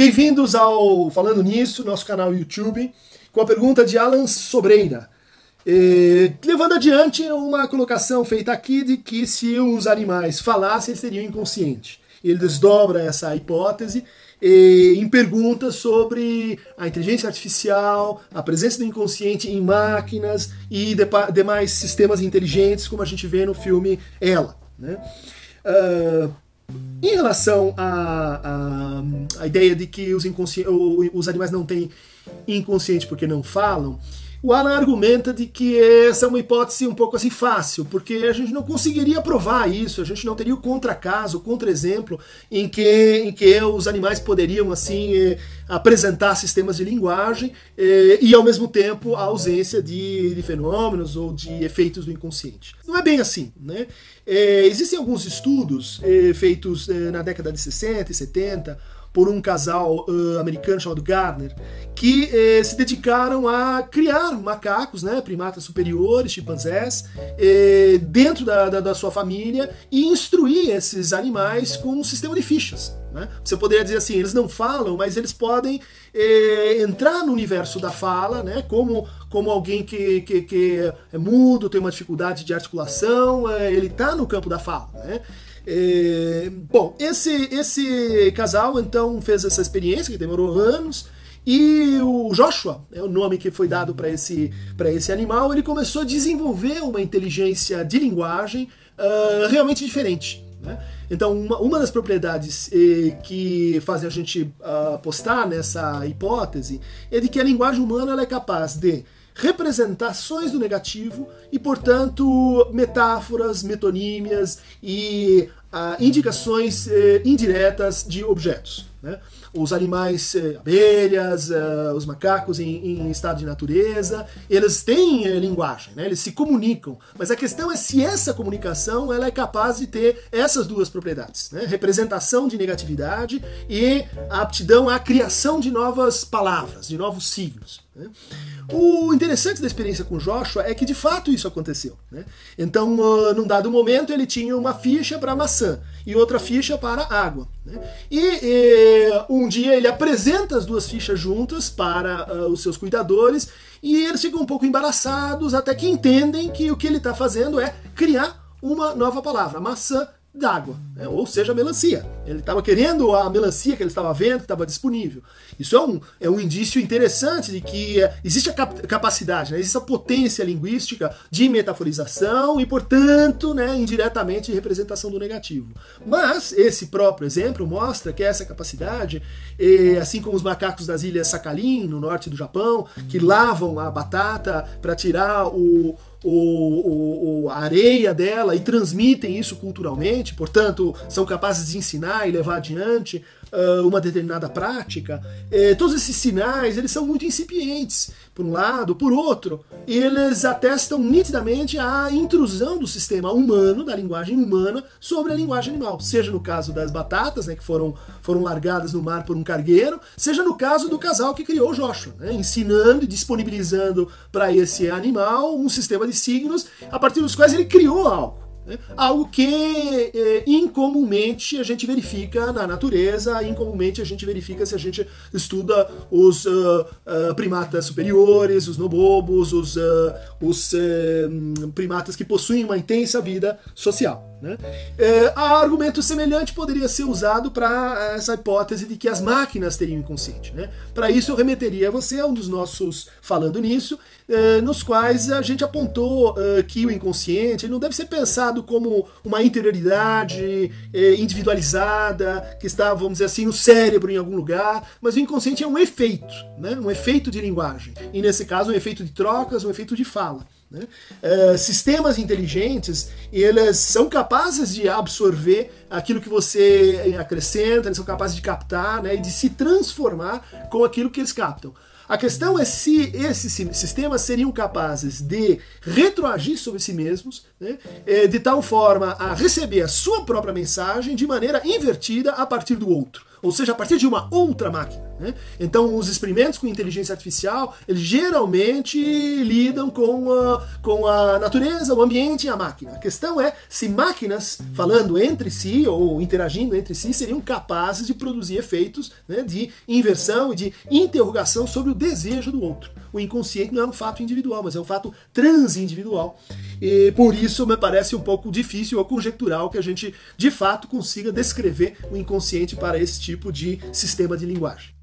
Bem-vindos ao Falando Nisso, nosso canal YouTube, com a pergunta de Alan Sobreira. Eh, levando adiante uma colocação feita aqui de que se os animais falassem, eles seriam inconscientes. Ele desdobra essa hipótese eh, em perguntas sobre a inteligência artificial, a presença do inconsciente em máquinas e demais sistemas inteligentes, como a gente vê no filme Ela. Né? Uh, em relação à, à, ideia de que os, os animais não têm inconsciente porque não falam, o Alan argumenta de que essa é uma hipótese um pouco assim fácil, porque a gente não conseguiria provar isso, a gente não teria o contra-caso, o contra-exemplo em que, em que os animais poderiam assim eh, apresentar sistemas de linguagem eh, e ao mesmo tempo a ausência de, de, fenômenos ou de efeitos do inconsciente. Não é bem assim, né? Eh, existem alguns estudos eh, feitos eh, na década de 60 e 70 por um casal uh, americano chamado Gardner, que eh, se dedicaram a criar macacos, né, primatas superiores, chimpanzés, eh, dentro da, da, da, sua família e instruir esses animais com um sistema de fichas. Né? Você poderia dizer assim, eles não falam, mas eles podem eh, entrar no universo da fala, né, como, como alguém que, que, que é mudo, tem uma dificuldade de articulação, ele está no campo da fala. Né? É, bom, esse, esse casal então fez essa experiência que demorou anos. E o Joshua, é o nome que foi dado para esse, esse animal, ele começou a desenvolver uma inteligência de linguagem uh, realmente diferente. Né? Então, uma, uma das propriedades eh, que fazem a gente uh, apostar nessa hipótese é de que a linguagem humana é capaz de representações do negativo e, portanto, metáforas, metonímias e ah, indicações eh, indiretas de objetos. Né? Os animais, eh, abelhas, eh, os macacos em, em, estado de natureza, eles têm eh, linguagem, né? eles se comunicam. Mas a questão é se essa comunicação ela é capaz de ter essas duas propriedades: né? representação de negatividade e a aptidão à criação de novas palavras, de novos signos. Né? O interessante da experiência com Joshua é que de fato isso aconteceu. Né? Então, uh, num dado momento, ele tinha uma ficha para maçã e outra ficha para água. Né? E, e, um dia ele apresenta as duas fichas juntas para uh, os seus cuidadores e eles ficam um pouco embaraçados até que entendem que o que ele está fazendo é criar uma nova palavra, maçã d'água, né? ou seja, melancia. Ele estava querendo a melancia que ele estava vendo, que estava disponível. Isso é um, é um indício interessante de que é, existe a cap capacidade, né? existe a potência linguística de metaforização e, portanto, né, indiretamente representação do negativo. Mas esse próprio exemplo mostra que essa capacidade, eh, assim como os macacos das ilhas Sakhalin, no norte do Japão, que lavam a batata para tirar o, o, o, a areia dela e transmitem isso culturalmente, portanto, são capazes de ensinar e levar adiante uma determinada prática. Eh, todos esses sinais eles são muito incipientes, por um lado, por outro, eles atestam nitidamente a intrusão do sistema humano, da linguagem humana, sobre a linguagem animal. Seja no caso das batatas, né, que foram, foram largadas no mar por um cargueiro, seja no caso do casal que criou o Joshua, né, ensinando e disponibilizando para esse animal um sistema de signos a partir dos quais ele criou algo. Né? Algo que é, incomumente a gente verifica na natureza, incomumente a gente verifica se a gente estuda os uh, uh, primatas superiores, os nobobos, os, uh, os primatas que possuem uma intensa vida social. Né? É, argumento semelhante poderia ser usado para essa hipótese de que as máquinas teriam inconsciente. Né? Para isso, eu remeteria você a um dos nossos falando nisso, é, nos quais a gente apontou é, que o inconsciente não deve ser pensado como uma interioridade é, individualizada, que está, vamos dizer assim, no cérebro em algum lugar, mas o inconsciente é um efeito, né? um efeito de linguagem. E nesse caso, um efeito de trocas, um efeito de fala. Né? Uh, sistemas inteligentes, eles são capazes de absorver aquilo que você acrescenta, eles são capazes de captar né, e de se transformar com aquilo que eles captam. A questão é se esses sistemas seriam capazes de retroagir sobre si mesmos, né, eh, de tal forma a receber a sua própria mensagem de maneira invertida a partir do outro, ou seja, a partir de uma outra máquina. Né? Então, os experimentos com inteligência artificial, eles geralmente lidam com a, com a natureza, o ambiente e a máquina. A questão é se máquinas, falando entre si ou interagindo entre si, seriam capazes de produzir efeitos né, de inversão e de interrogação sobre o desejo do outro. O inconsciente não é um fato individual, mas é um fato transindividual. E por isso me parece um pouco difícil ou conjectural que a gente de fato consiga descrever o inconsciente para esse tipo de sistema de linguagem.